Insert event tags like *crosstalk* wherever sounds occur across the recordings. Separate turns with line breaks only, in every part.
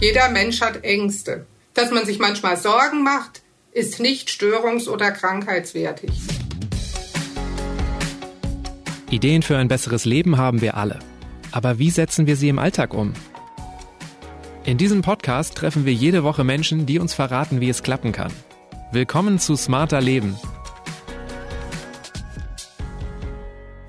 Jeder Mensch hat Ängste. Dass man sich manchmal Sorgen macht, ist nicht störungs- oder krankheitswertig.
Ideen für ein besseres Leben haben wir alle. Aber wie setzen wir sie im Alltag um? In diesem Podcast treffen wir jede Woche Menschen, die uns verraten, wie es klappen kann. Willkommen zu Smarter Leben.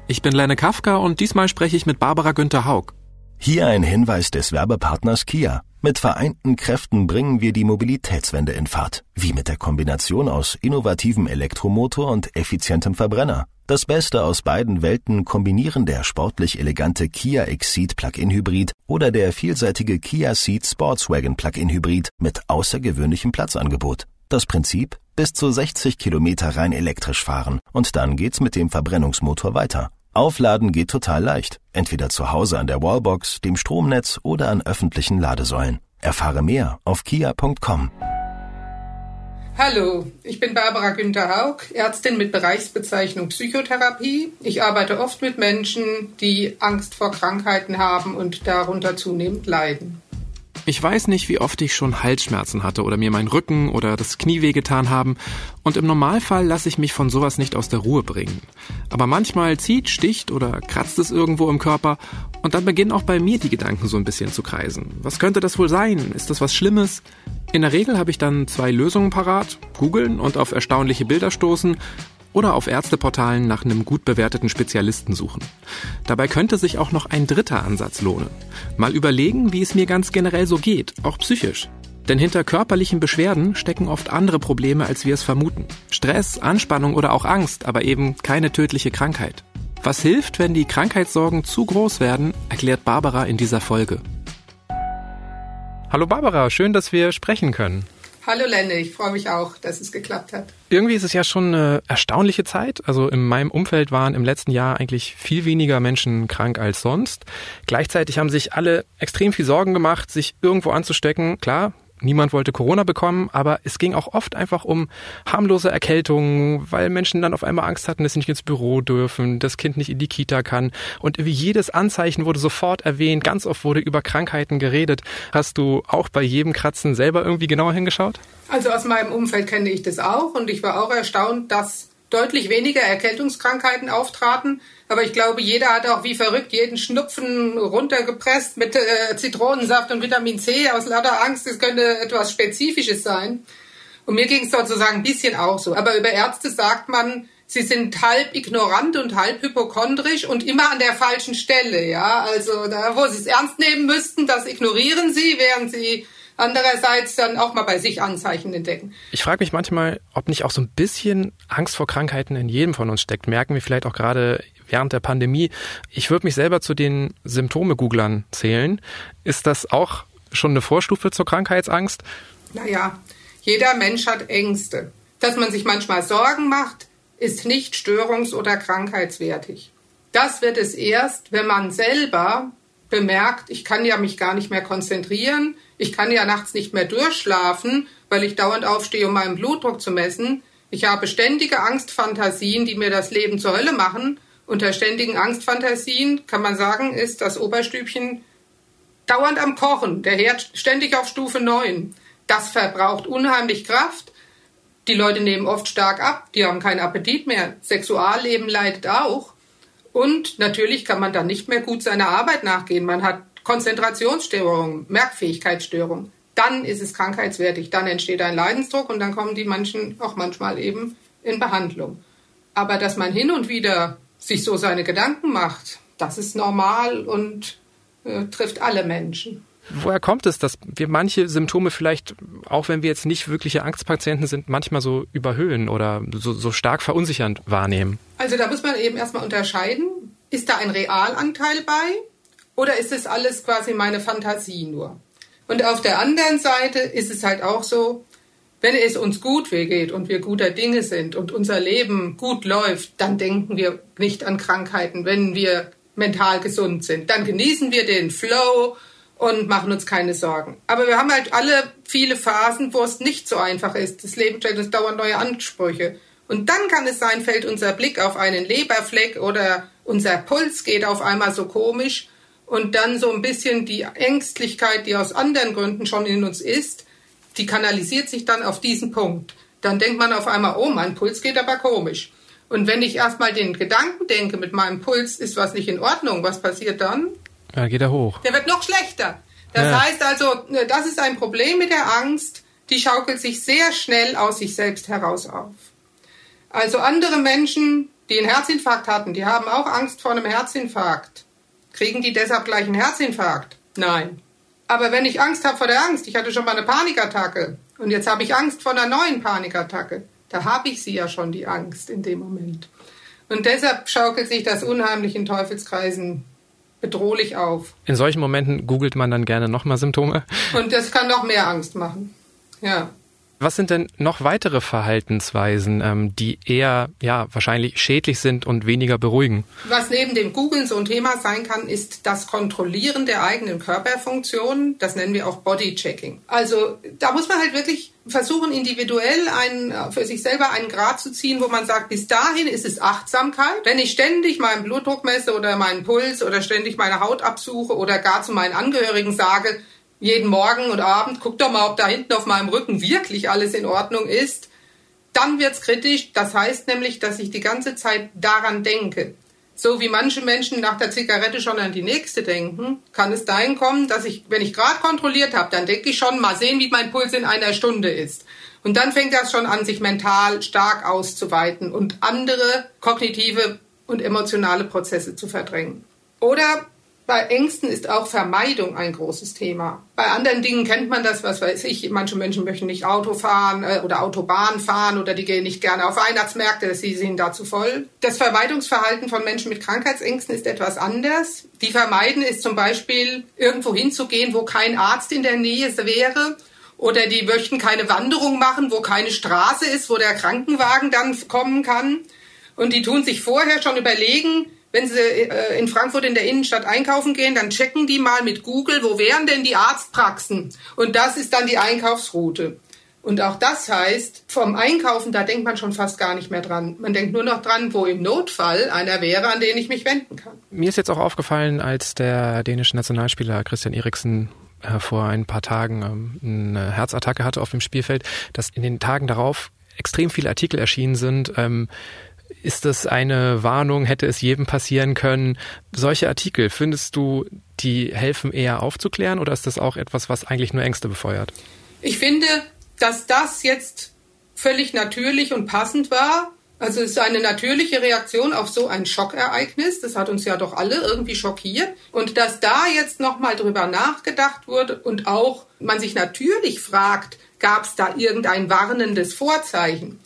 Ich bin Lenne Kafka und diesmal spreche ich mit Barbara Günther Haug.
Hier ein Hinweis des Werbepartners Kia. Mit vereinten Kräften bringen wir die Mobilitätswende in Fahrt. Wie mit der Kombination aus innovativem Elektromotor und effizientem Verbrenner. Das Beste aus beiden Welten kombinieren der sportlich elegante Kia Exceed Plug-in Hybrid oder der vielseitige Kia Ceed Sportswagen Plug-in Hybrid mit außergewöhnlichem Platzangebot. Das Prinzip? Bis zu 60 Kilometer rein elektrisch fahren und dann geht's mit dem Verbrennungsmotor weiter. Aufladen geht total leicht. Entweder zu Hause an der Wallbox, dem Stromnetz oder an öffentlichen Ladesäulen. Erfahre mehr auf kia.com.
Hallo, ich bin Barbara Günther Haug, Ärztin mit Bereichsbezeichnung Psychotherapie. Ich arbeite oft mit Menschen, die Angst vor Krankheiten haben und darunter zunehmend leiden.
Ich weiß nicht, wie oft ich schon Halsschmerzen hatte oder mir mein Rücken oder das Knie wehgetan haben und im Normalfall lasse ich mich von sowas nicht aus der Ruhe bringen. Aber manchmal zieht, sticht oder kratzt es irgendwo im Körper und dann beginnen auch bei mir die Gedanken so ein bisschen zu kreisen. Was könnte das wohl sein? Ist das was Schlimmes? In der Regel habe ich dann zwei Lösungen parat, googeln und auf erstaunliche Bilder stoßen oder auf Ärzteportalen nach einem gut bewerteten Spezialisten suchen. Dabei könnte sich auch noch ein dritter Ansatz lohnen. Mal überlegen, wie es mir ganz generell so geht, auch psychisch. Denn hinter körperlichen Beschwerden stecken oft andere Probleme, als wir es vermuten. Stress, Anspannung oder auch Angst, aber eben keine tödliche Krankheit. Was hilft, wenn die Krankheitssorgen zu groß werden, erklärt Barbara in dieser Folge. Hallo Barbara, schön, dass wir sprechen können.
Hallo Lenne, ich freue mich auch, dass es geklappt hat.
Irgendwie ist es ja schon eine erstaunliche Zeit. Also in meinem Umfeld waren im letzten Jahr eigentlich viel weniger Menschen krank als sonst. Gleichzeitig haben sich alle extrem viel Sorgen gemacht, sich irgendwo anzustecken. Klar, Niemand wollte Corona bekommen, aber es ging auch oft einfach um harmlose Erkältungen, weil Menschen dann auf einmal Angst hatten, dass sie nicht ins Büro dürfen, das Kind nicht in die Kita kann. Und wie jedes Anzeichen wurde sofort erwähnt, ganz oft wurde über Krankheiten geredet. Hast du auch bei jedem Kratzen selber irgendwie genauer hingeschaut?
Also aus meinem Umfeld kenne ich das auch und ich war auch erstaunt, dass deutlich weniger Erkältungskrankheiten auftraten. Aber ich glaube, jeder hat auch wie verrückt jeden Schnupfen runtergepresst mit äh, Zitronensaft und Vitamin C aus lauter Angst, es könnte etwas Spezifisches sein. Und mir ging es sozusagen ein bisschen auch so. Aber über Ärzte sagt man, sie sind halb ignorant und halb hypochondrisch und immer an der falschen Stelle. Ja, also da, wo sie es ernst nehmen müssten, das ignorieren sie, während sie andererseits dann auch mal bei sich Anzeichen entdecken.
Ich frage mich manchmal, ob nicht auch so ein bisschen Angst vor Krankheiten in jedem von uns steckt. Merken wir vielleicht auch gerade während der Pandemie. Ich würde mich selber zu den Symptome-Googlern zählen. Ist das auch schon eine Vorstufe zur Krankheitsangst?
Naja, jeder Mensch hat Ängste. Dass man sich manchmal Sorgen macht, ist nicht störungs- oder krankheitswertig. Das wird es erst, wenn man selber bemerkt, ich kann ja mich gar nicht mehr konzentrieren, ich kann ja nachts nicht mehr durchschlafen, weil ich dauernd aufstehe, um meinen Blutdruck zu messen. Ich habe ständige Angstfantasien, die mir das Leben zur Hölle machen. Unter ständigen Angstfantasien kann man sagen, ist das Oberstübchen dauernd am Kochen, der Herd ständig auf Stufe 9. Das verbraucht unheimlich Kraft. Die Leute nehmen oft stark ab, die haben keinen Appetit mehr. Sexualleben leidet auch. Und natürlich kann man dann nicht mehr gut seiner Arbeit nachgehen. Man hat Konzentrationsstörungen, Merkfähigkeitsstörungen, dann ist es krankheitswertig, dann entsteht ein Leidensdruck und dann kommen die Menschen auch manchmal eben in Behandlung. Aber dass man hin und wieder sich so seine Gedanken macht, das ist normal und äh, trifft alle Menschen.
Woher kommt es, dass wir manche Symptome vielleicht, auch wenn wir jetzt nicht wirkliche Angstpatienten sind, manchmal so überhöhen oder so, so stark verunsichernd wahrnehmen?
Also da muss man eben erstmal unterscheiden, ist da ein Realanteil bei oder ist es alles quasi meine Fantasie nur? Und auf der anderen Seite ist es halt auch so, wenn es uns gut geht und wir guter Dinge sind und unser Leben gut läuft, dann denken wir nicht an Krankheiten, wenn wir mental gesund sind. Dann genießen wir den Flow und machen uns keine Sorgen. Aber wir haben halt alle viele Phasen, wo es nicht so einfach ist. Das Leben stellt uns dauernd neue Ansprüche. Und dann kann es sein, fällt unser Blick auf einen Leberfleck oder unser Puls geht auf einmal so komisch und dann so ein bisschen die Ängstlichkeit, die aus anderen Gründen schon in uns ist, die kanalisiert sich dann auf diesen Punkt. Dann denkt man auf einmal, oh, mein Puls geht aber komisch. Und wenn ich erstmal den Gedanken denke, mit meinem Puls ist was nicht in Ordnung, was passiert dann?
Ja, geht er hoch.
Der wird noch schlechter. Das ja. heißt also, ne, das ist ein Problem mit der Angst, die schaukelt sich sehr schnell aus sich selbst heraus auf. Also andere Menschen, die einen Herzinfarkt hatten, die haben auch Angst vor einem Herzinfarkt. Kriegen die deshalb gleich einen Herzinfarkt? Nein. Aber wenn ich Angst habe vor der Angst, ich hatte schon mal eine Panikattacke und jetzt habe ich Angst vor einer neuen Panikattacke, da habe ich sie ja schon, die Angst in dem Moment. Und deshalb schaukelt sich das unheimlich in Teufelskreisen bedrohlich auf.
In solchen Momenten googelt man dann gerne nochmal Symptome.
Und das kann noch mehr Angst machen. Ja.
Was sind denn noch weitere Verhaltensweisen, ähm, die eher ja wahrscheinlich schädlich sind und weniger beruhigen?
Was neben dem Googlen so ein Thema sein kann, ist das Kontrollieren der eigenen Körperfunktionen. Das nennen wir auch Bodychecking. Also da muss man halt wirklich versuchen, individuell einen, für sich selber einen Grad zu ziehen, wo man sagt, bis dahin ist es Achtsamkeit. Wenn ich ständig meinen Blutdruck messe oder meinen Puls oder ständig meine Haut absuche oder gar zu meinen Angehörigen sage, jeden Morgen und Abend, guck doch mal, ob da hinten auf meinem Rücken wirklich alles in Ordnung ist, dann wird's kritisch. Das heißt nämlich, dass ich die ganze Zeit daran denke. So wie manche Menschen nach der Zigarette schon an die nächste denken, kann es dahin kommen, dass ich, wenn ich gerade kontrolliert habe, dann denke ich schon, mal sehen, wie mein Puls in einer Stunde ist. Und dann fängt das schon an, sich mental stark auszuweiten und andere kognitive und emotionale Prozesse zu verdrängen. Oder bei Ängsten ist auch Vermeidung ein großes Thema. Bei anderen Dingen kennt man das, was weiß ich, manche Menschen möchten nicht Auto fahren äh, oder Autobahn fahren oder die gehen nicht gerne auf Weihnachtsmärkte, sie sind dazu voll. Das Vermeidungsverhalten von Menschen mit Krankheitsängsten ist etwas anders. Die vermeiden ist zum Beispiel irgendwo hinzugehen, wo kein Arzt in der Nähe wäre oder die möchten keine Wanderung machen, wo keine Straße ist, wo der Krankenwagen dann kommen kann. Und die tun sich vorher schon überlegen, wenn Sie äh, in Frankfurt in der Innenstadt einkaufen gehen, dann checken die mal mit Google, wo wären denn die Arztpraxen? Und das ist dann die Einkaufsroute. Und auch das heißt, vom Einkaufen, da denkt man schon fast gar nicht mehr dran. Man denkt nur noch dran, wo im Notfall einer wäre, an den ich mich wenden kann.
Mir ist jetzt auch aufgefallen, als der dänische Nationalspieler Christian Eriksen äh, vor ein paar Tagen ähm, eine Herzattacke hatte auf dem Spielfeld, dass in den Tagen darauf extrem viele Artikel erschienen sind, ähm, ist das eine Warnung? Hätte es jedem passieren können? Solche Artikel, findest du, die helfen eher aufzuklären oder ist das auch etwas, was eigentlich nur Ängste befeuert?
Ich finde, dass das jetzt völlig natürlich und passend war. Also es ist eine natürliche Reaktion auf so ein Schockereignis. Das hat uns ja doch alle irgendwie schockiert. Und dass da jetzt nochmal drüber nachgedacht wurde und auch man sich natürlich fragt, gab es da irgendein warnendes Vorzeichen?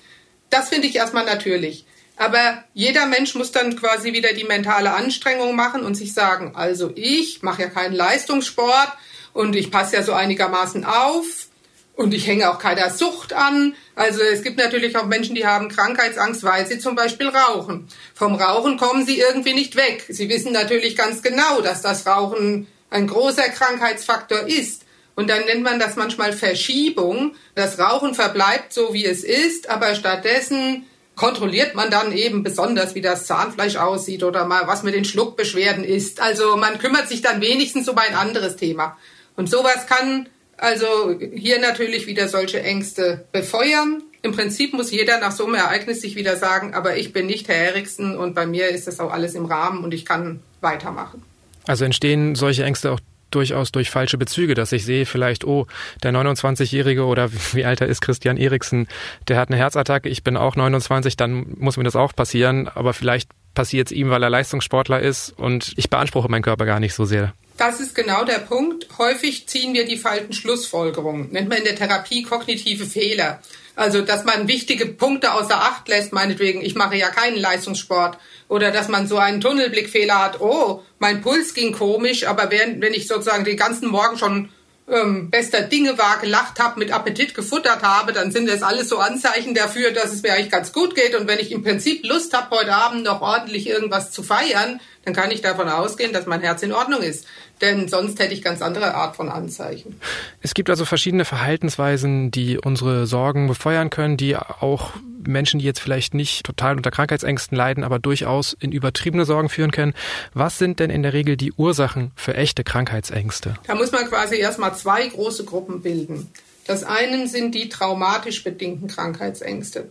Das finde ich erstmal natürlich. Aber jeder Mensch muss dann quasi wieder die mentale Anstrengung machen und sich sagen, also ich mache ja keinen Leistungssport und ich passe ja so einigermaßen auf und ich hänge auch keiner Sucht an. Also es gibt natürlich auch Menschen, die haben Krankheitsangst, weil sie zum Beispiel rauchen. Vom Rauchen kommen sie irgendwie nicht weg. Sie wissen natürlich ganz genau, dass das Rauchen ein großer Krankheitsfaktor ist. Und dann nennt man das manchmal Verschiebung. Das Rauchen verbleibt so, wie es ist, aber stattdessen kontrolliert man dann eben besonders, wie das Zahnfleisch aussieht oder mal was mit den Schluckbeschwerden ist. Also man kümmert sich dann wenigstens um ein anderes Thema. Und sowas kann also hier natürlich wieder solche Ängste befeuern. Im Prinzip muss jeder nach so einem Ereignis sich wieder sagen, aber ich bin nicht Herr Eriksen und bei mir ist das auch alles im Rahmen und ich kann weitermachen.
Also entstehen solche Ängste auch durchaus durch falsche Bezüge, dass ich sehe vielleicht, oh, der 29-Jährige oder wie alt er ist, Christian Eriksen, der hat eine Herzattacke, ich bin auch 29, dann muss mir das auch passieren, aber vielleicht passiert es ihm, weil er Leistungssportler ist und ich beanspruche meinen Körper gar nicht so sehr.
Das ist genau der Punkt. Häufig ziehen wir die falschen Schlussfolgerungen. Nennt man in der Therapie kognitive Fehler. Also, dass man wichtige Punkte außer Acht lässt, meinetwegen, ich mache ja keinen Leistungssport. Oder dass man so einen Tunnelblickfehler hat, oh, mein Puls ging komisch, aber wenn, wenn ich sozusagen den ganzen Morgen schon ähm, bester Dinge war, gelacht habe, mit Appetit gefuttert habe, dann sind das alles so Anzeichen dafür, dass es mir eigentlich ganz gut geht. Und wenn ich im Prinzip Lust habe, heute Abend noch ordentlich irgendwas zu feiern, dann kann ich davon ausgehen, dass mein Herz in Ordnung ist. Denn sonst hätte ich ganz andere Art von Anzeichen.
Es gibt also verschiedene Verhaltensweisen, die unsere Sorgen befeuern können, die auch Menschen, die jetzt vielleicht nicht total unter Krankheitsängsten leiden, aber durchaus in übertriebene Sorgen führen können. Was sind denn in der Regel die Ursachen für echte Krankheitsängste?
Da muss man quasi erstmal zwei große Gruppen bilden. Das eine sind die traumatisch bedingten Krankheitsängste.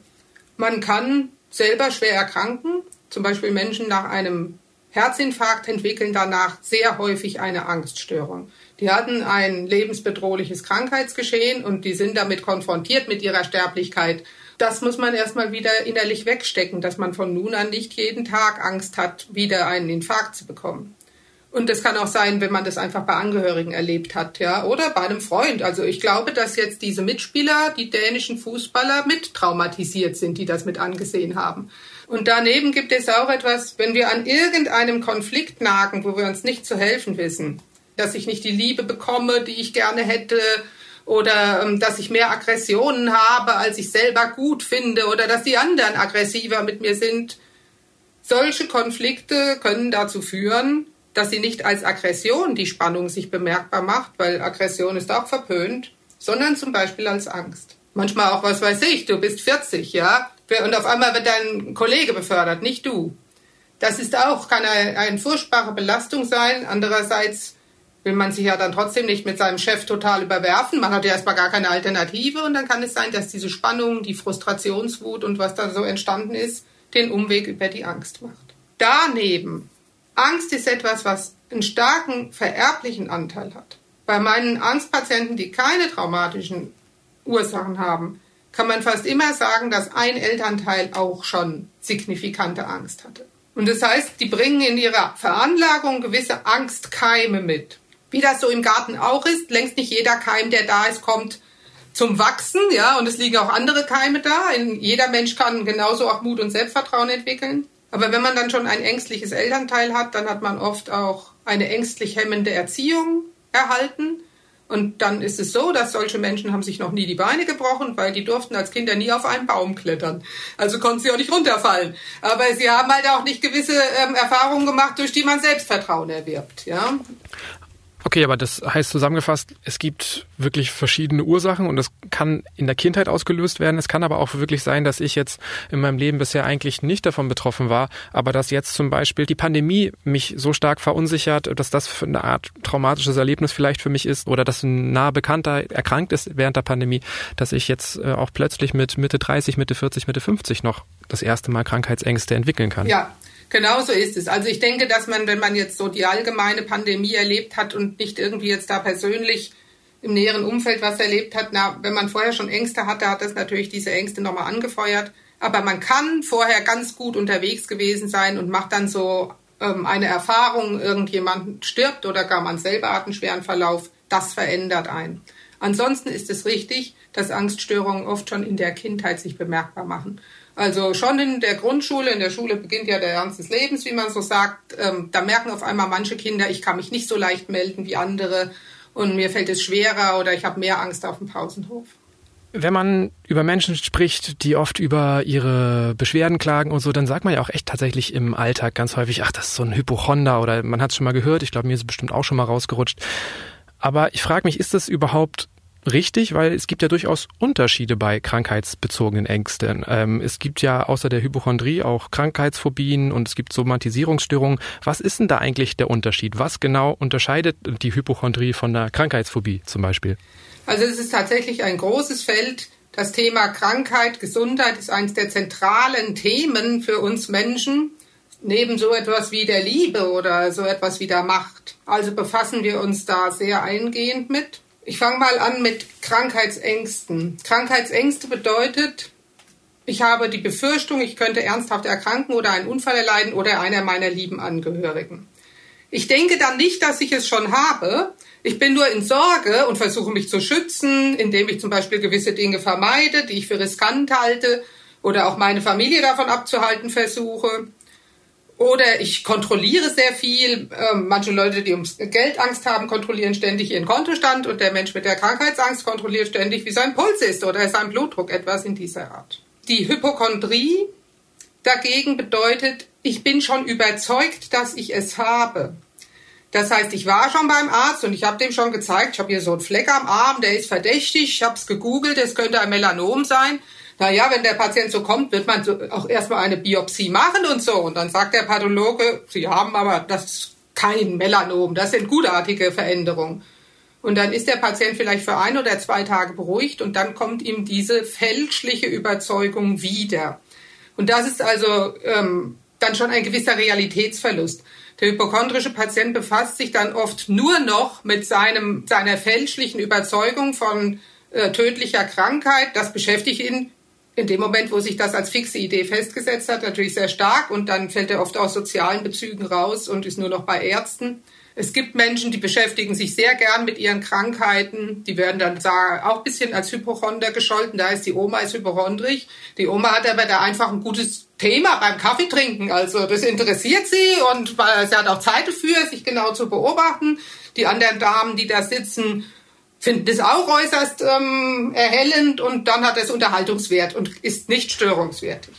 Man kann selber schwer erkranken, zum Beispiel Menschen nach einem Herzinfarkt entwickeln danach sehr häufig eine Angststörung. Die hatten ein lebensbedrohliches Krankheitsgeschehen und die sind damit konfrontiert mit ihrer Sterblichkeit. Das muss man erstmal wieder innerlich wegstecken, dass man von nun an nicht jeden Tag Angst hat, wieder einen Infarkt zu bekommen. Und das kann auch sein, wenn man das einfach bei Angehörigen erlebt hat, ja, oder bei einem Freund. Also ich glaube, dass jetzt diese Mitspieler, die dänischen Fußballer, mit traumatisiert sind, die das mit angesehen haben. Und daneben gibt es auch etwas, wenn wir an irgendeinem Konflikt nagen, wo wir uns nicht zu helfen wissen, dass ich nicht die Liebe bekomme, die ich gerne hätte, oder ähm, dass ich mehr Aggressionen habe, als ich selber gut finde, oder dass die anderen aggressiver mit mir sind. Solche Konflikte können dazu führen, dass sie nicht als Aggression die Spannung sich bemerkbar macht, weil Aggression ist auch verpönt, sondern zum Beispiel als Angst. Manchmal auch, was weiß ich, du bist 40, ja, und auf einmal wird dein Kollege befördert, nicht du. Das ist auch, kann eine, eine furchtbare Belastung sein. Andererseits will man sich ja dann trotzdem nicht mit seinem Chef total überwerfen. Man hat ja erstmal gar keine Alternative und dann kann es sein, dass diese Spannung, die Frustrationswut und was da so entstanden ist, den Umweg über die Angst macht. Daneben Angst ist etwas, was einen starken vererblichen Anteil hat. Bei meinen Angstpatienten, die keine traumatischen Ursachen haben, kann man fast immer sagen, dass ein Elternteil auch schon signifikante Angst hatte. Und das heißt, die bringen in ihrer Veranlagung gewisse Angstkeime mit. Wie das so im Garten auch ist, längst nicht jeder Keim, der da ist, kommt zum Wachsen, ja, und es liegen auch andere Keime da. jeder Mensch kann genauso auch Mut und Selbstvertrauen entwickeln. Aber wenn man dann schon ein ängstliches Elternteil hat, dann hat man oft auch eine ängstlich hemmende Erziehung erhalten. Und dann ist es so, dass solche Menschen haben sich noch nie die Beine gebrochen, weil die durften als Kinder nie auf einen Baum klettern. Also konnten sie auch nicht runterfallen. Aber sie haben halt auch nicht gewisse ähm, Erfahrungen gemacht, durch die man Selbstvertrauen erwirbt. Ja?
Okay, aber das heißt zusammengefasst, es gibt wirklich verschiedene Ursachen und das kann in der Kindheit ausgelöst werden. Es kann aber auch wirklich sein, dass ich jetzt in meinem Leben bisher eigentlich nicht davon betroffen war, aber dass jetzt zum Beispiel die Pandemie mich so stark verunsichert, dass das eine Art traumatisches Erlebnis vielleicht für mich ist oder dass ein naher Bekannter erkrankt ist während der Pandemie, dass ich jetzt äh, auch plötzlich mit Mitte 30, Mitte 40, Mitte 50 noch das erste Mal Krankheitsängste entwickeln kann.
Ja, Genau so ist es. Also ich denke, dass man, wenn man jetzt so die allgemeine Pandemie erlebt hat und nicht irgendwie jetzt da persönlich im näheren Umfeld was erlebt hat, na, wenn man vorher schon Ängste hatte, hat das natürlich diese Ängste nochmal angefeuert. Aber man kann vorher ganz gut unterwegs gewesen sein und macht dann so ähm, eine Erfahrung, irgendjemand stirbt oder gar man selber hat einen schweren Verlauf. Das verändert einen. Ansonsten ist es richtig, dass Angststörungen oft schon in der Kindheit sich bemerkbar machen. Also schon in der Grundschule, in der Schule beginnt ja der Ernst des Lebens, wie man so sagt. Ähm, da merken auf einmal manche Kinder, ich kann mich nicht so leicht melden wie andere und mir fällt es schwerer oder ich habe mehr Angst auf dem Pausenhof.
Wenn man über Menschen spricht, die oft über ihre Beschwerden klagen und so, dann sagt man ja auch echt tatsächlich im Alltag ganz häufig, ach, das ist so ein Hypochonder oder man hat es schon mal gehört, ich glaube, mir ist es bestimmt auch schon mal rausgerutscht. Aber ich frage mich, ist das überhaupt richtig, weil es gibt ja durchaus Unterschiede bei krankheitsbezogenen Ängsten. Ähm, es gibt ja außer der Hypochondrie auch Krankheitsphobien und es gibt Somatisierungsstörungen. Was ist denn da eigentlich der Unterschied? Was genau unterscheidet die Hypochondrie von der Krankheitsphobie zum Beispiel?
Also es ist tatsächlich ein großes Feld. Das Thema Krankheit, Gesundheit ist eines der zentralen Themen für uns Menschen neben so etwas wie der Liebe oder so etwas wie der Macht. Also befassen wir uns da sehr eingehend mit. Ich fange mal an mit Krankheitsängsten. Krankheitsängste bedeutet, ich habe die Befürchtung, ich könnte ernsthaft erkranken oder einen Unfall erleiden oder einer meiner lieben Angehörigen. Ich denke dann nicht, dass ich es schon habe. Ich bin nur in Sorge und versuche mich zu schützen, indem ich zum Beispiel gewisse Dinge vermeide, die ich für riskant halte oder auch meine Familie davon abzuhalten versuche. Oder ich kontrolliere sehr viel. Ähm, manche Leute, die ums Geldangst haben, kontrollieren ständig ihren Kontostand und der Mensch mit der Krankheitsangst kontrolliert ständig, wie sein Puls ist oder sein Blutdruck, etwas in dieser Art. Die Hypochondrie dagegen bedeutet, ich bin schon überzeugt, dass ich es habe. Das heißt, ich war schon beim Arzt und ich habe dem schon gezeigt, ich habe hier so einen Fleck am Arm, der ist verdächtig, ich habe es gegoogelt, es könnte ein Melanom sein. Naja, wenn der Patient so kommt, wird man so auch erstmal eine Biopsie machen und so. Und dann sagt der Pathologe, Sie haben aber das kein Melanom, das sind gutartige Veränderungen. Und dann ist der Patient vielleicht für ein oder zwei Tage beruhigt und dann kommt ihm diese fälschliche Überzeugung wieder. Und das ist also ähm, dann schon ein gewisser Realitätsverlust. Der hypochondrische Patient befasst sich dann oft nur noch mit seinem, seiner fälschlichen Überzeugung von äh, tödlicher Krankheit. Das beschäftigt ihn in dem Moment, wo sich das als fixe Idee festgesetzt hat, natürlich sehr stark und dann fällt er oft aus sozialen Bezügen raus und ist nur noch bei Ärzten. Es gibt Menschen, die beschäftigen sich sehr gern mit ihren Krankheiten. Die werden dann auch ein bisschen als Hypochonder gescholten. Da ist die Oma ist hypochondrisch. Die Oma hat aber da einfach ein gutes Thema beim Kaffee trinken. Also das interessiert sie und weil sie hat auch Zeit dafür, sich genau zu beobachten. Die anderen Damen, die da sitzen, finden das auch äußerst ähm, erhellend und dann hat es Unterhaltungswert und ist nicht störungswertig.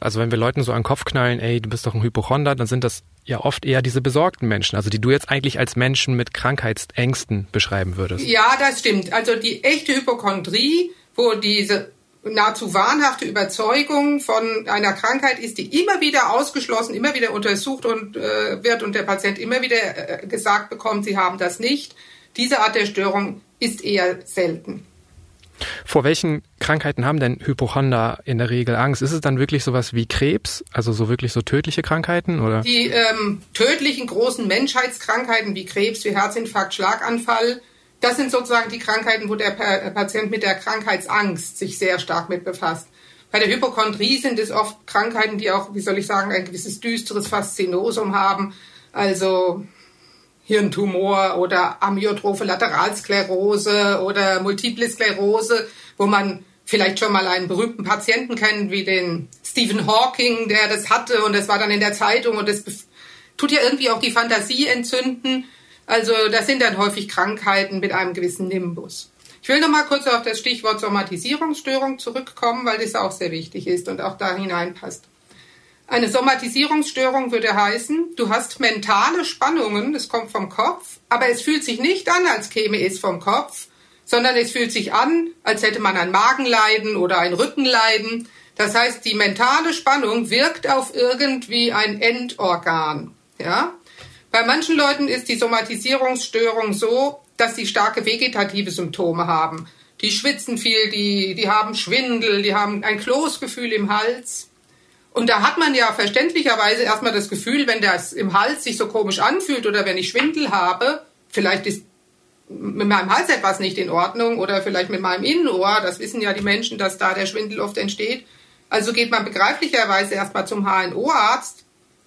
Also wenn wir Leuten so an den Kopf knallen, ey, du bist doch ein Hypochonder, dann sind das ja oft eher diese besorgten Menschen, also die du jetzt eigentlich als Menschen mit Krankheitsängsten beschreiben würdest.
Ja, das stimmt. Also die echte Hypochondrie, wo diese nahezu wahnhafte Überzeugung von einer Krankheit ist, die immer wieder ausgeschlossen, immer wieder untersucht und äh, wird und der Patient immer wieder äh, gesagt bekommt, sie haben das nicht diese Art der Störung ist eher selten.
Vor welchen Krankheiten haben denn Hypochonder in der Regel Angst? Ist es dann wirklich sowas wie Krebs, also so wirklich so tödliche Krankheiten oder?
Die ähm, tödlichen großen Menschheitskrankheiten wie Krebs, wie Herzinfarkt, Schlaganfall, das sind sozusagen die Krankheiten, wo der Patient mit der Krankheitsangst sich sehr stark mit befasst. Bei der Hypochondrie sind es oft Krankheiten, die auch, wie soll ich sagen, ein gewisses düsteres Faszinosum haben. Also Hirntumor oder amyotrophe Lateralsklerose oder Multiple Sklerose, wo man vielleicht schon mal einen berühmten Patienten kennt, wie den Stephen Hawking, der das hatte und das war dann in der Zeitung und das tut ja irgendwie auch die Fantasie entzünden. Also das sind dann häufig Krankheiten mit einem gewissen Nimbus. Ich will noch mal kurz auf das Stichwort Somatisierungsstörung zurückkommen, weil das auch sehr wichtig ist und auch da hineinpasst. Eine Somatisierungsstörung würde heißen, du hast mentale Spannungen, das kommt vom Kopf, aber es fühlt sich nicht an, als käme es vom Kopf, sondern es fühlt sich an, als hätte man ein Magenleiden oder ein Rückenleiden. Das heißt, die mentale Spannung wirkt auf irgendwie ein Endorgan. Ja? Bei manchen Leuten ist die Somatisierungsstörung so, dass sie starke vegetative Symptome haben. Die schwitzen viel, die, die haben Schwindel, die haben ein Kloßgefühl im Hals. Und da hat man ja verständlicherweise erstmal das Gefühl, wenn das im Hals sich so komisch anfühlt oder wenn ich Schwindel habe, vielleicht ist mit meinem Hals etwas nicht in Ordnung oder vielleicht mit meinem Innenohr, das wissen ja die Menschen, dass da der Schwindel oft entsteht. Also geht man begreiflicherweise erstmal zum HNO-Arzt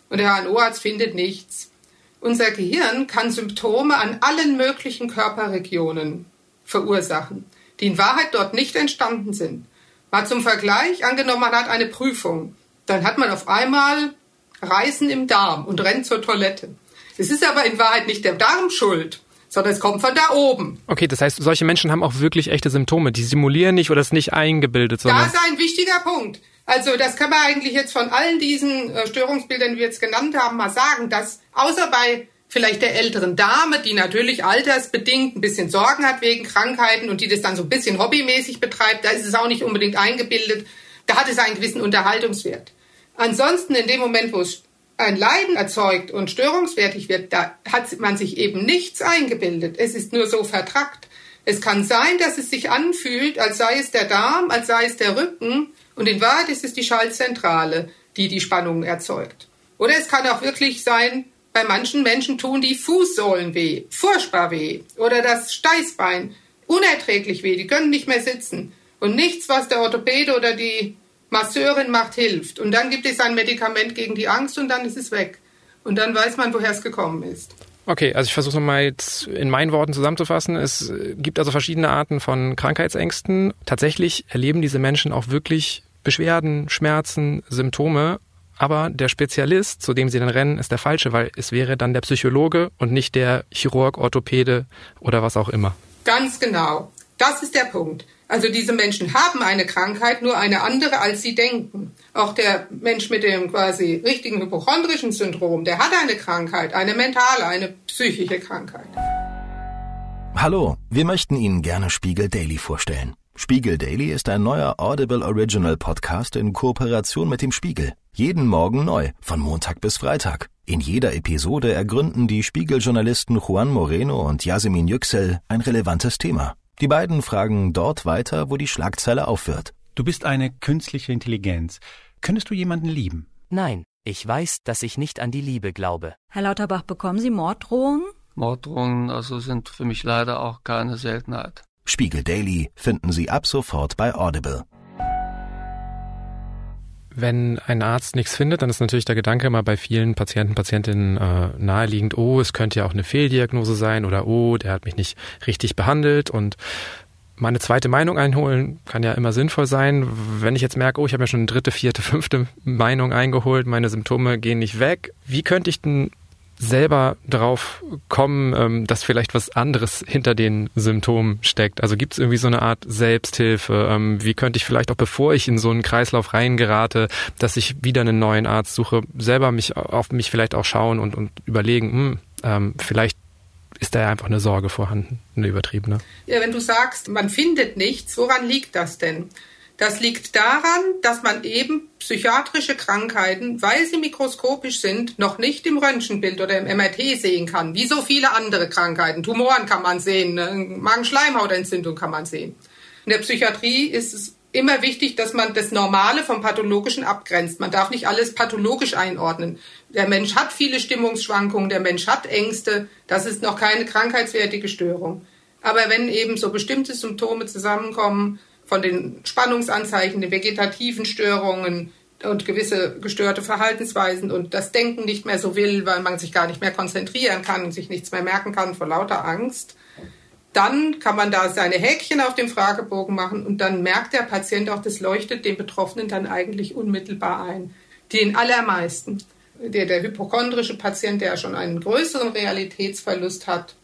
und der HNO-Arzt findet nichts. Unser Gehirn kann Symptome an allen möglichen Körperregionen verursachen, die in Wahrheit dort nicht entstanden sind. Mal zum Vergleich, angenommen, man hat eine Prüfung dann hat man auf einmal Reißen im Darm und rennt zur Toilette. Es ist aber in Wahrheit nicht der Darm schuld, sondern es kommt von da oben.
Okay, das heißt, solche Menschen haben auch wirklich echte Symptome. Die simulieren nicht oder ist nicht eingebildet.
Sondern das ist ein wichtiger Punkt. Also das kann man eigentlich jetzt von allen diesen äh, Störungsbildern, die wir jetzt genannt haben, mal sagen, dass außer bei vielleicht der älteren Dame, die natürlich altersbedingt ein bisschen Sorgen hat wegen Krankheiten und die das dann so ein bisschen hobbymäßig betreibt, da ist es auch nicht unbedingt eingebildet, da hat es einen gewissen Unterhaltungswert. Ansonsten in dem Moment, wo es ein Leiden erzeugt und störungswertig wird, da hat man sich eben nichts eingebildet. Es ist nur so vertrackt. Es kann sein, dass es sich anfühlt, als sei es der Darm, als sei es der Rücken und in Wahrheit ist es die Schaltzentrale, die die Spannung erzeugt. Oder es kann auch wirklich sein, bei manchen Menschen tun die Fußsohlen weh, furchtbar weh oder das Steißbein unerträglich weh, die können nicht mehr sitzen. Und nichts, was der Orthopäde oder die Masseurin macht, hilft. Und dann gibt es ein Medikament gegen die Angst und dann ist es weg. Und dann weiß man, woher es gekommen ist.
Okay, also ich versuche nochmal jetzt in meinen Worten zusammenzufassen. Es gibt also verschiedene Arten von Krankheitsängsten. Tatsächlich erleben diese Menschen auch wirklich Beschwerden, Schmerzen, Symptome. Aber der Spezialist, zu dem sie dann rennen, ist der falsche, weil es wäre dann der Psychologe und nicht der Chirurg, Orthopäde oder was auch immer.
Ganz genau. Das ist der Punkt. Also diese Menschen haben eine Krankheit, nur eine andere, als sie denken. Auch der Mensch mit dem quasi richtigen hypochondrischen Syndrom, der hat eine Krankheit, eine mentale, eine psychische Krankheit.
Hallo, wir möchten Ihnen gerne Spiegel Daily vorstellen. Spiegel Daily ist ein neuer Audible Original Podcast in Kooperation mit dem Spiegel. Jeden Morgen neu, von Montag bis Freitag. In jeder Episode ergründen die Spiegeljournalisten Juan Moreno und Yasemin Yüksel ein relevantes Thema. Die beiden fragen dort weiter, wo die Schlagzeile aufhört.
Du bist eine künstliche Intelligenz. Könntest du jemanden lieben?
Nein, ich weiß, dass ich nicht an die Liebe glaube.
Herr Lauterbach, bekommen Sie Morddrohungen?
Morddrohungen also sind für mich leider auch keine Seltenheit.
Spiegel Daily finden Sie ab sofort bei Audible.
Wenn ein Arzt nichts findet, dann ist natürlich der Gedanke immer bei vielen Patienten, Patientinnen äh, naheliegend, oh, es könnte ja auch eine Fehldiagnose sein oder oh, der hat mich nicht richtig behandelt und meine zweite Meinung einholen kann ja immer sinnvoll sein. Wenn ich jetzt merke, oh, ich habe ja schon eine dritte, vierte, fünfte Meinung eingeholt, meine Symptome gehen nicht weg, wie könnte ich denn selber drauf kommen, ähm, dass vielleicht was anderes hinter den Symptomen steckt? Also gibt es irgendwie so eine Art Selbsthilfe? Ähm, wie könnte ich vielleicht auch, bevor ich in so einen Kreislauf reingerate, dass ich wieder einen neuen Arzt suche, selber mich auf mich vielleicht auch schauen und, und überlegen, hm, ähm, vielleicht ist da einfach eine Sorge vorhanden, eine übertriebene.
Ja, wenn du sagst, man findet nichts, woran liegt das denn? Das liegt daran, dass man eben psychiatrische Krankheiten, weil sie mikroskopisch sind, noch nicht im Röntgenbild oder im MRT sehen kann, wie so viele andere Krankheiten. Tumoren kann man sehen, ne? Magenschleimhautentzündung kann man sehen. In der Psychiatrie ist es immer wichtig, dass man das Normale vom Pathologischen abgrenzt. Man darf nicht alles pathologisch einordnen. Der Mensch hat viele Stimmungsschwankungen, der Mensch hat Ängste, das ist noch keine krankheitswertige Störung. Aber wenn eben so bestimmte Symptome zusammenkommen, von den Spannungsanzeichen, den vegetativen Störungen und gewisse gestörte Verhaltensweisen und das Denken nicht mehr so will, weil man sich gar nicht mehr konzentrieren kann und sich nichts mehr merken kann vor lauter Angst, dann kann man da seine Häkchen auf dem Fragebogen machen und dann merkt der Patient auch, das leuchtet dem Betroffenen dann eigentlich unmittelbar ein. Den allermeisten. Der, der hypochondrische Patient, der schon einen größeren Realitätsverlust hat,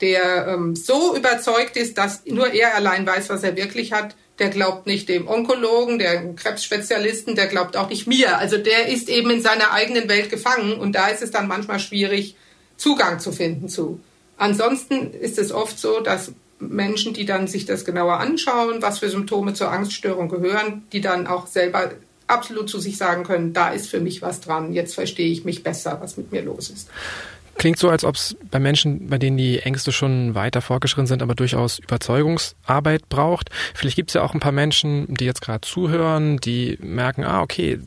der ähm, so überzeugt ist, dass nur er allein weiß, was er wirklich hat, der glaubt nicht dem Onkologen, der Krebsspezialisten, der glaubt auch nicht mir. Also der ist eben in seiner eigenen Welt gefangen und da ist es dann manchmal schwierig, Zugang zu finden zu. Ansonsten ist es oft so, dass Menschen, die dann sich das genauer anschauen, was für Symptome zur Angststörung gehören, die dann auch selber absolut zu sich sagen können, da ist für mich was dran, jetzt verstehe ich mich besser, was mit mir los ist.
Klingt so, als ob es bei Menschen, bei denen die Ängste schon weiter fortgeschritten sind, aber durchaus Überzeugungsarbeit braucht. Vielleicht gibt es ja auch ein paar Menschen, die jetzt gerade zuhören, die merken, ah, okay,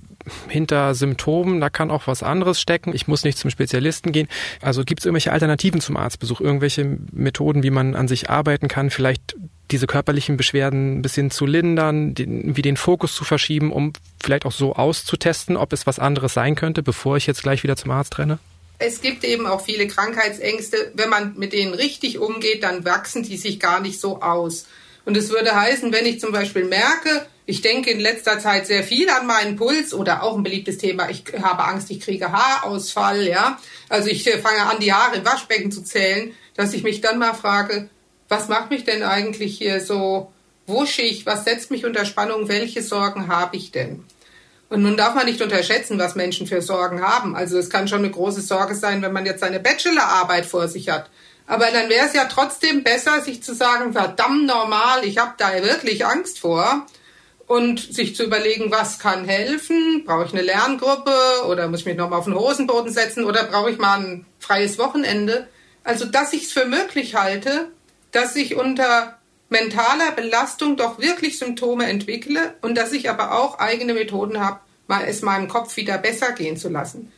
hinter Symptomen, da kann auch was anderes stecken. Ich muss nicht zum Spezialisten gehen. Also gibt es irgendwelche Alternativen zum Arztbesuch, irgendwelche Methoden, wie man an sich arbeiten kann, vielleicht diese körperlichen Beschwerden ein bisschen zu lindern, den, wie den Fokus zu verschieben, um vielleicht auch so auszutesten, ob es was anderes sein könnte, bevor ich jetzt gleich wieder zum Arzt renne?
Es gibt eben auch viele Krankheitsängste. Wenn man mit denen richtig umgeht, dann wachsen die sich gar nicht so aus. Und es würde heißen, wenn ich zum Beispiel merke, ich denke in letzter Zeit sehr viel an meinen Puls oder auch ein beliebtes Thema, ich habe Angst, ich kriege Haarausfall, ja. Also ich äh, fange an, die Haare im Waschbecken zu zählen, dass ich mich dann mal frage, was macht mich denn eigentlich hier so wuschig? Was setzt mich unter Spannung? Welche Sorgen habe ich denn? Und nun darf man nicht unterschätzen, was Menschen für Sorgen haben. Also es kann schon eine große Sorge sein, wenn man jetzt seine Bachelorarbeit vor sich hat. Aber dann wäre es ja trotzdem besser, sich zu sagen, verdammt normal, ich habe da wirklich Angst vor. Und sich zu überlegen, was kann helfen? Brauche ich eine Lerngruppe oder muss ich mich nochmal auf den Hosenboden setzen oder brauche ich mal ein freies Wochenende? Also, dass ich es für möglich halte, dass ich unter mentaler Belastung doch wirklich Symptome entwickle und dass ich aber auch eigene Methoden habe, mal es meinem Kopf wieder besser gehen zu lassen.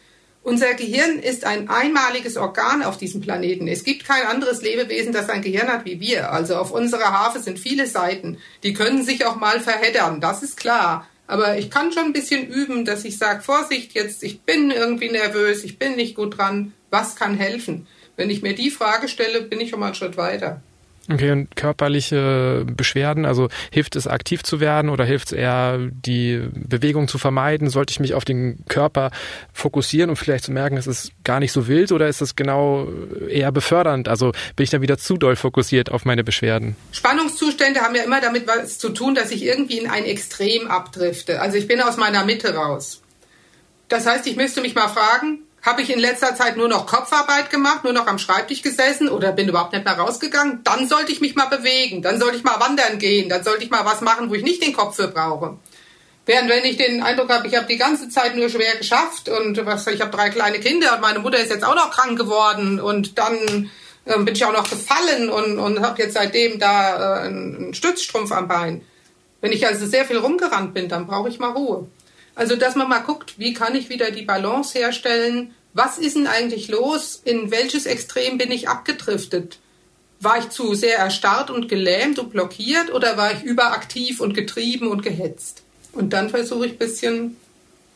Unser Gehirn ist ein einmaliges Organ auf diesem Planeten. Es gibt kein anderes Lebewesen, das ein Gehirn hat wie wir. Also auf unserer Harfe sind viele Seiten. Die können sich auch mal verheddern, das ist klar. Aber ich kann schon ein bisschen üben, dass ich sage, Vorsicht jetzt, ich bin irgendwie nervös, ich bin nicht gut dran. Was kann helfen? Wenn ich mir die Frage stelle, bin ich schon mal einen Schritt weiter.
Okay, und körperliche Beschwerden, also hilft es aktiv zu werden oder hilft es eher, die Bewegung zu vermeiden? Sollte ich mich auf den Körper fokussieren und vielleicht zu merken, es ist gar nicht so wild oder ist es genau eher befördernd? Also bin ich dann wieder zu doll fokussiert auf meine Beschwerden?
Spannungszustände haben ja immer damit was zu tun, dass ich irgendwie in ein Extrem abdrifte. Also ich bin aus meiner Mitte raus. Das heißt, ich müsste mich mal fragen, Habe ich in letzter Zeit nur noch Kopfarbeit gemacht, nur noch am Schreibtisch gesessen oder bin überhaupt nicht mehr rausgegangen? Dann sollte ich mich mal bewegen, dann sollte ich mal wandern gehen, dann sollte ich mal was machen, wo ich nicht den Kopf für brauche. Während wenn ich den Eindruck habe, ich habe die ganze Zeit nur schwer geschafft und was, ich habe drei kleine Kinder und meine Mutter ist jetzt auch noch krank geworden und dann äh, bin ich auch noch gefallen und, und habe jetzt seitdem da äh, einen Stützstrumpf am Bein. Wenn ich also sehr viel rumgerannt bin, dann brauche ich mal Ruhe. Also, dass man mal guckt, wie kann ich wieder die Balance herstellen? Was ist denn eigentlich los? In welches Extrem bin ich abgedriftet? War ich zu sehr erstarrt und gelähmt und blockiert oder war ich überaktiv und getrieben und gehetzt? Und dann versuche ich ein bisschen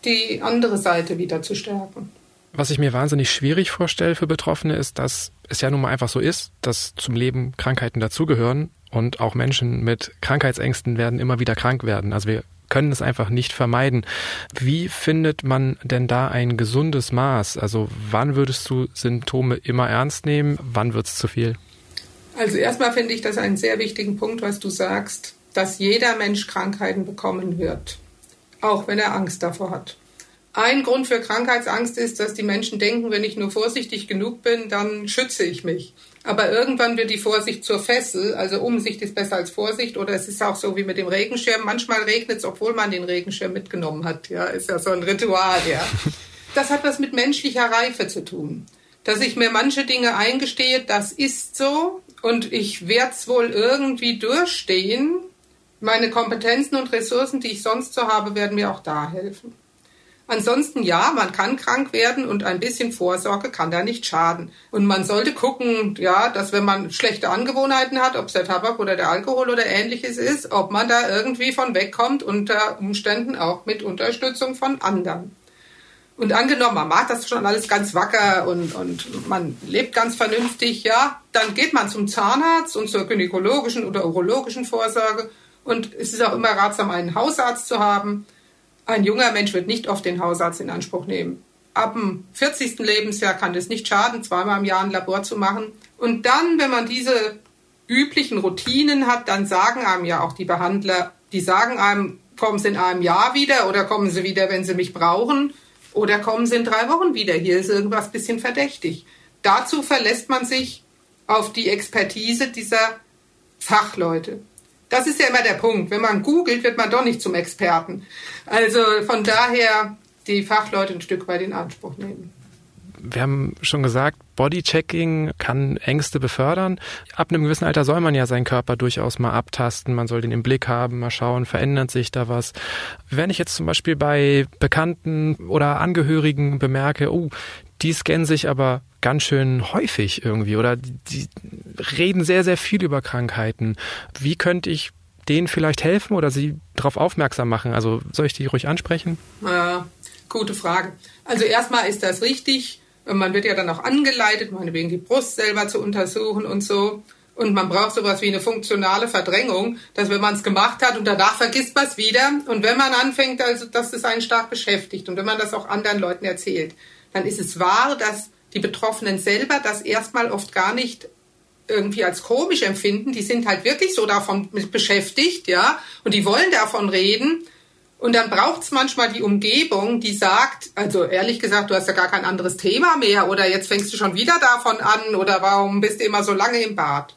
die andere Seite wieder zu stärken.
Was ich mir wahnsinnig schwierig vorstelle für Betroffene ist, dass es ja nun mal einfach so ist, dass zum Leben Krankheiten dazugehören und auch Menschen mit Krankheitsängsten werden immer wieder krank werden. Also wir können es einfach nicht vermeiden. Wie findet man denn da ein gesundes Maß? Also wann würdest du Symptome immer ernst nehmen? Wann wird es zu viel?
Also erstmal finde ich das einen sehr wichtigen Punkt, was du sagst, dass jeder Mensch Krankheiten bekommen wird, auch wenn er Angst davor hat. Ein Grund für Krankheitsangst ist, dass die Menschen denken, wenn ich nur vorsichtig genug bin, dann schütze ich mich. Aber irgendwann wird die Vorsicht zur Fessel. Also Umsicht ist besser als Vorsicht. Oder es ist auch so wie mit dem Regenschirm. Manchmal regnet es, obwohl man den Regenschirm mitgenommen hat. Ja, ist ja so ein Ritual. Ja. *laughs* Das hat was mit menschlicher Reife zu tun. Dass ich mir manche Dinge eingestehe, das ist so. Und ich werde es wohl irgendwie durchstehen. Meine Kompetenzen und Ressourcen, die ich sonst so habe, werden mir auch da helfen. Ansonsten ja, man kann krank werden und ein bisschen Vorsorge kann da nicht schaden. Und man sollte gucken, ja, dass wenn man schlechte Angewohnheiten hat, ob es der Tabak oder der Alkohol oder ähnliches ist, ob man da irgendwie von wegkommt, unter Umständen auch mit Unterstützung von anderen. Und angenommen, man macht das schon alles ganz wacker und, und man lebt ganz vernünftig, ja, dann geht man zum Zahnarzt und zur gynäkologischen oder urologischen Vorsorge. Und es ist auch immer ratsam, einen Hausarzt zu haben ein junger Mensch wird nicht oft den Hausarzt in Anspruch nehmen. Ab dem 40. Lebensjahr kann es nicht schaden, zweimal im Jahr ein Labor zu machen. Und dann, wenn man diese üblichen Routinen hat, dann sagen einem ja auch die Behandler, die sagen einem, kommen Sie in einem Jahr wieder oder kommen Sie wieder, wenn Sie mich brauchen oder kommen Sie in drei Wochen wieder. Hier ist irgendwas bisschen verdächtig. Dazu verlässt man sich auf die Expertise dieser Fachleute. Das ist ja immer der Punkt. Wenn man googelt, wird man doch nicht zum Experten. Also von daher die Fachleute ein Stück weit in Anspruch nehmen.
Wir haben schon gesagt, Bodychecking kann Ängste befördern. Ab einem gewissen Alter soll man ja seinen Körper durchaus mal abtasten. Man soll den im Blick haben, mal schauen, verändert sich da was. Wenn ich jetzt zum Beispiel bei Bekannten oder Angehörigen bemerke, oh, die scannen sich aber ganz schön häufig irgendwie oder die reden sehr, sehr viel über Krankheiten. Wie könnte ich denen vielleicht helfen oder sie darauf aufmerksam machen? Also soll ich die ruhig ansprechen?
Ja, gute Frage. Also erstmal ist das richtig. Man wird ja dann auch angeleitet, meinetwegen die Brust selber zu untersuchen und so. Und man braucht sowas wie eine funktionale Verdrängung, dass wenn man es gemacht hat und danach vergisst man es wieder. Und wenn man anfängt, also dass es einen stark beschäftigt und wenn man das auch anderen Leuten erzählt, dann ist es wahr, dass die Betroffenen selber das erstmal oft gar nicht irgendwie als komisch empfinden. Die sind halt wirklich so davon beschäftigt, ja, und die wollen davon reden. Und dann braucht es manchmal die Umgebung, die sagt, also ehrlich gesagt, du hast ja gar kein anderes Thema mehr oder jetzt fängst du schon wieder davon an oder warum bist du immer so lange im Bad?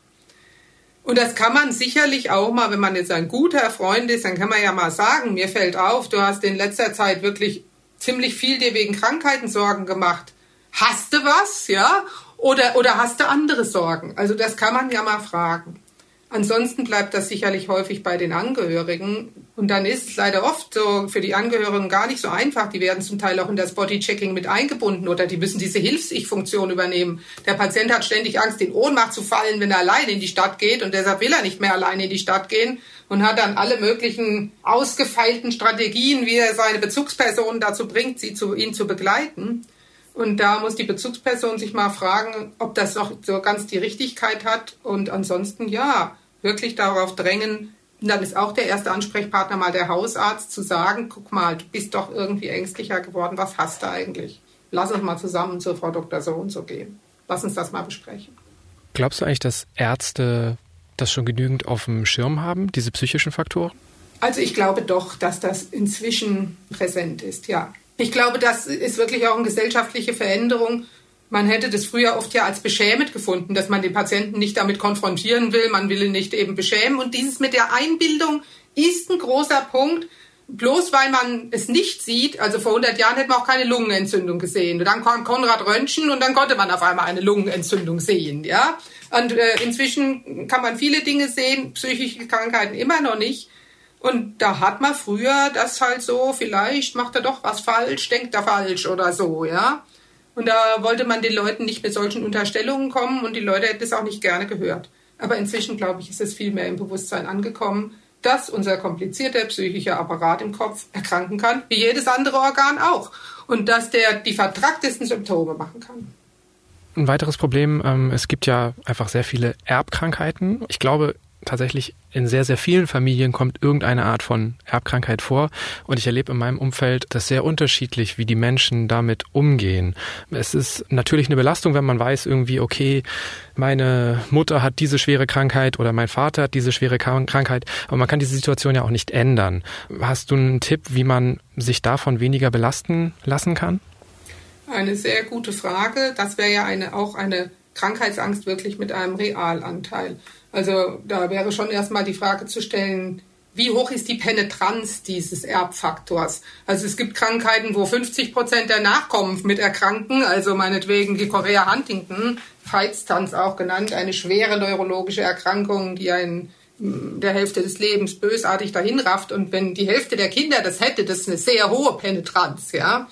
Und das kann man sicherlich auch mal, wenn man jetzt ein guter Freund ist, dann kann man ja mal sagen, mir fällt auf, du hast in letzter Zeit wirklich ziemlich viel dir wegen Krankheiten Sorgen gemacht hast du was, ja? Oder, oder hast du andere Sorgen? Also das kann man ja mal fragen. Ansonsten bleibt das sicherlich häufig bei den Angehörigen. Und dann ist es leider oft so für die Angehörigen gar nicht so einfach. Die werden zum Teil auch in das Bodychecking mit eingebunden oder die müssen diese Hilfs-Ich-Funktion übernehmen. Der Patient hat ständig Angst, in Ohnmacht zu fallen, wenn er allein in die Stadt geht und deshalb will er nicht mehr allein in die Stadt gehen und hat dann alle möglichen ausgefeilten Strategien, wie er seine Bezugspersonen dazu bringt, sie zu, ihn zu begleiten. Und da muss die Bezugsperson sich mal fragen, ob das auch so ganz die Richtigkeit hat. Und ansonsten ja, wirklich darauf drängen. Und dann ist auch der erste Ansprechpartner mal der Hausarzt zu sagen, guck mal, du bist doch irgendwie ängstlicher geworden. Was hast du eigentlich? Lass uns mal zusammen zur Frau Dr. So und so gehen. Lass uns das mal besprechen.
Glaubst du eigentlich, dass Ärzte das schon genügend auf dem Schirm haben, diese psychischen Faktoren?
Also ich glaube doch, dass das inzwischen präsent ist, ja. Ich glaube, das ist wirklich auch eine gesellschaftliche Veränderung. Man hätte das früher oft ja als beschämend gefunden, dass man den Patienten nicht damit konfrontieren will, man will ihn nicht eben beschämen. Und dieses mit der Einbildung ist ein großer Punkt. Bloß weil man es nicht sieht, also vor 100 Jahren hätte man auch keine Lungenentzündung gesehen. Und dann kam Konrad Röntgen und dann konnte man auf einmal eine Lungenentzündung sehen, ja. Und äh, inzwischen kann man viele Dinge sehen, psychische Krankheiten immer noch nicht. Und da hat man früher das halt so, vielleicht macht er doch was falsch, denkt er falsch oder so, ja. Und da wollte man den Leuten nicht mit solchen Unterstellungen kommen und die Leute hätten es auch nicht gerne gehört. Aber inzwischen, glaube ich, ist es viel mehr im Bewusstsein angekommen, dass unser komplizierter psychischer Apparat im Kopf erkranken kann, wie jedes andere Organ auch. Und dass der die vertracktesten Symptome machen kann.
Ein weiteres Problem, ähm, es gibt ja einfach sehr viele Erbkrankheiten. Ich glaube, tatsächlich in sehr, sehr vielen Familien kommt irgendeine Art von Erbkrankheit vor. Und ich erlebe in meinem Umfeld das sehr unterschiedlich, wie die Menschen damit umgehen. Es ist natürlich eine Belastung, wenn man weiß irgendwie, okay, meine Mutter hat diese schwere Krankheit oder mein Vater hat diese schwere Krankheit. Aber man kann diese Situation ja auch nicht ändern. Hast du einen Tipp, wie man sich davon weniger belasten lassen kann?
Eine sehr gute Frage. Das wäre ja eine, auch eine Krankheitsangst wirklich mit einem Realanteil. Also da wäre schon erstmal die Frage zu stellen, wie hoch ist die Penetranz dieses Erbfaktors? Also es gibt Krankheiten, wo 50 Prozent der Nachkommen mit erkranken, also meinetwegen die Korea Huntington, Feitstanz auch genannt, eine schwere neurologische Erkrankung, die einen der Hälfte des Lebens bösartig dahinrafft. Und wenn die Hälfte der Kinder das hätte, das ist eine sehr hohe Penetranz, ja.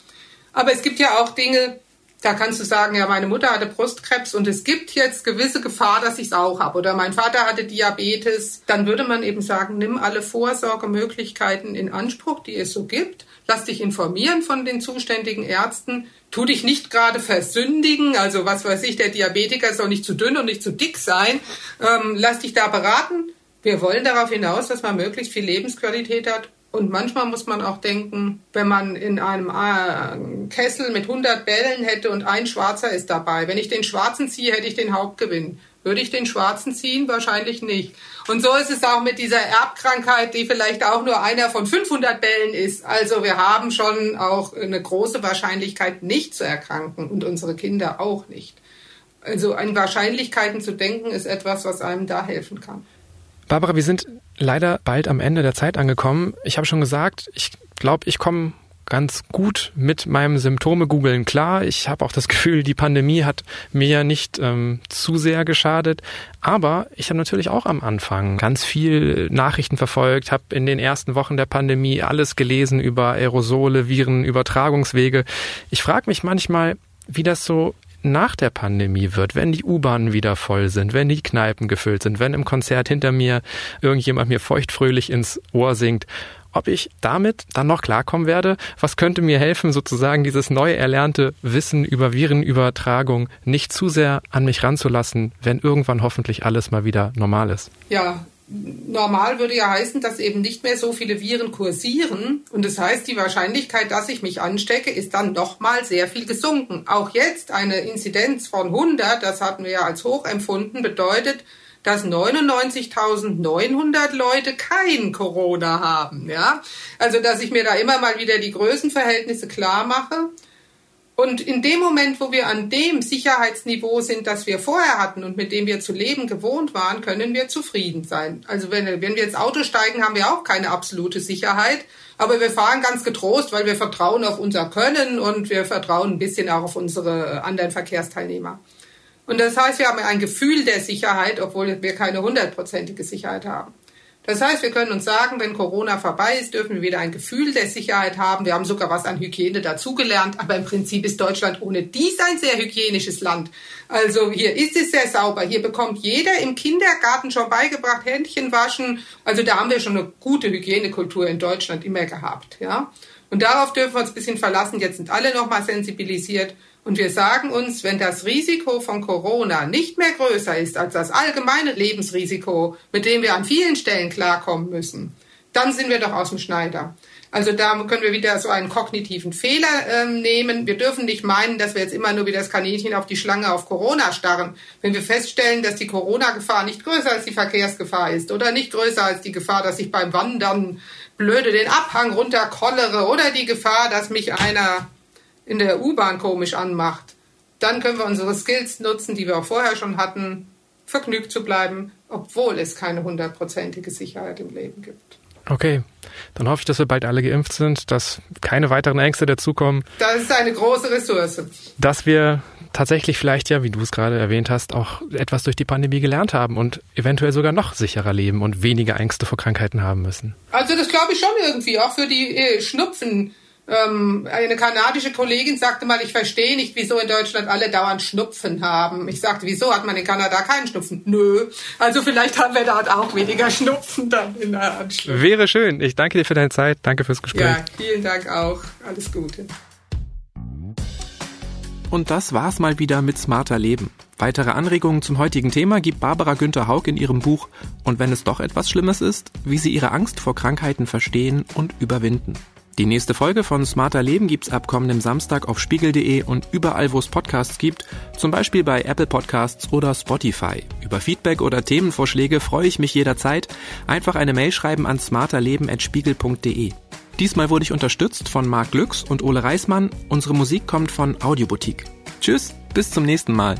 Aber es gibt ja auch Dinge, da kannst du sagen, ja, meine Mutter hatte Brustkrebs und es gibt jetzt gewisse Gefahr, dass ich es auch habe. Oder mein Vater hatte Diabetes. Dann würde man eben sagen, nimm alle Vorsorgemöglichkeiten in Anspruch, die es so gibt. Lass dich informieren von den zuständigen Ärzten. Tu dich nicht gerade versündigen. Also was weiß ich, der Diabetiker soll nicht zu dünn und nicht zu dick sein. Ähm, lass dich da beraten. Wir wollen darauf hinaus, dass man möglichst viel Lebensqualität hat und manchmal muss man auch denken, wenn man in einem äh, Kessel mit 100 Bällen hätte und ein Schwarzer ist dabei, wenn ich den Schwarzen ziehe, hätte ich den Hauptgewinn. Würde ich den Schwarzen ziehen? Wahrscheinlich nicht. Und so ist es auch mit dieser Erbkrankheit, die vielleicht auch nur einer von 500 Bällen ist. Also wir haben schon auch eine große Wahrscheinlichkeit, nicht zu erkranken und unsere Kinder auch nicht. Also an Wahrscheinlichkeiten zu denken, ist etwas, was einem da helfen kann.
Barbara, wir sind leider bald am Ende der Zeit angekommen. Ich habe schon gesagt, ich glaube, ich komme ganz gut mit meinem Symptome googeln klar. Ich habe auch das *laughs* Gefühl, die Pandemie hat mir ja nicht ähm, zu sehr geschadet. Aber ich habe natürlich auch am Anfang ganz viel Nachrichten verfolgt, habe in den ersten Wochen der Pandemie alles gelesen über Aerosole, Viren, Übertragungswege. Ich frage mich manchmal, wie das so nach der Pandemie wird, wenn die U-Bahnen wieder voll sind, wenn die Kneipen gefüllt sind, wenn im Konzert hinter mir irgendjemand mir feuchtfröhlich ins Ohr singt, ob ich damit dann noch klarkommen werde, was könnte mir helfen, sozusagen dieses neu erlernte Wissen über Virenübertragung nicht zu sehr an mich ranzulassen, wenn irgendwann hoffentlich alles mal wieder normal ist.
Ja, normal würde ja heißen, dass eben nicht mehr so viele Viren kursieren. Und das heißt, die Wahrscheinlichkeit, dass ich mich anstecke, ist dann nochmal sehr viel gesunken. Auch jetzt eine Inzidenz von 100, das hatten wir ja als hoch empfunden, bedeutet, dass 99.900 Leute kein Corona haben, ja. Also, dass ich mir da immer mal wieder die Größenverhältnisse klar mache. Und in dem Moment, wo wir an dem Sicherheitsniveau sind, das wir vorher hatten und mit dem wir zu leben gewohnt waren, können wir zufrieden sein. Also wenn, wenn wir ins Auto steigen, haben wir auch keine absolute Sicherheit, aber wir fahren ganz getrost, weil wir vertrauen auf unser Können und wir vertrauen ein bisschen auch auf unsere anderen Verkehrsteilnehmer. Und das heißt, wir haben ein Gefühl der Sicherheit, obwohl wir keine hundertprozentige Sicherheit haben. Das heißt, wir können uns sagen, wenn Corona vorbei ist, dürfen wir wieder ein Gefühl der Sicherheit haben. Wir haben sogar was an Hygiene dazugelernt, aber im Prinzip ist Deutschland ohne dies ein sehr hygienisches Land. Also hier ist es sehr sauber. Hier bekommt jeder im Kindergarten schon beigebracht, Händchen waschen. Also da haben wir schon eine gute Hygienekultur in Deutschland immer gehabt, ja. Und darauf dürfen wir uns ein bisschen verlassen. Jetzt sind alle nochmal sensibilisiert. Und wir sagen uns, wenn das Risiko von Corona nicht mehr größer ist als das allgemeine Lebensrisiko, mit dem wir an vielen Stellen klarkommen müssen, dann sind wir doch aus dem Schneider. Also da können wir wieder so einen kognitiven Fehler ähm, nehmen. Wir dürfen nicht meinen, dass wir jetzt immer nur wie das Kaninchen auf die Schlange auf Corona starren. Wenn wir feststellen, dass die Corona-Gefahr nicht größer als die Verkehrsgefahr ist oder nicht größer als die Gefahr, dass ich beim Wandern blöde den Abhang runterkollere oder die Gefahr, dass mich einer in der U-Bahn komisch anmacht, dann können wir unsere Skills nutzen, die wir auch vorher schon hatten, vergnügt zu bleiben, obwohl es keine hundertprozentige Sicherheit im Leben gibt.
Okay, dann hoffe ich, dass wir bald alle geimpft sind, dass keine weiteren Ängste dazukommen.
Das ist eine große Ressource.
Dass wir tatsächlich vielleicht ja, wie du es gerade erwähnt hast, auch etwas durch die Pandemie gelernt haben und eventuell sogar noch sicherer leben und weniger Ängste vor Krankheiten haben müssen.
Also das glaube ich schon irgendwie, auch für die äh, Schnupfen. Ähm, eine kanadische Kollegin sagte mal, ich verstehe nicht, wieso in Deutschland alle dauernd Schnupfen haben. Ich sagte, wieso hat man in Kanada keinen Schnupfen? Nö. Also vielleicht haben wir dort auch weniger Schnupfen dann in der Anschluss.
Wäre schön. Ich danke dir für deine Zeit. Danke fürs Gespräch.
Ja, vielen Dank auch. Alles Gute.
Und das war's mal wieder mit Smarter Leben. Weitere Anregungen zum heutigen Thema gibt Barbara Günther Haug in ihrem Buch Und wenn es doch etwas Schlimmes ist, wie sie ihre Angst vor Krankheiten verstehen und überwinden. Die nächste Folge von Smarter Leben gibt's ab kommendem Samstag auf spiegel.de und überall, wo es Podcasts gibt, zum Beispiel bei Apple Podcasts oder Spotify. Über Feedback oder Themenvorschläge freue ich mich jederzeit. Einfach eine Mail schreiben an smarterleben.spiegel.de. Diesmal wurde ich unterstützt von Marc Glücks und Ole Reismann. Unsere Musik kommt von Audioboutique. Tschüss, bis zum nächsten Mal.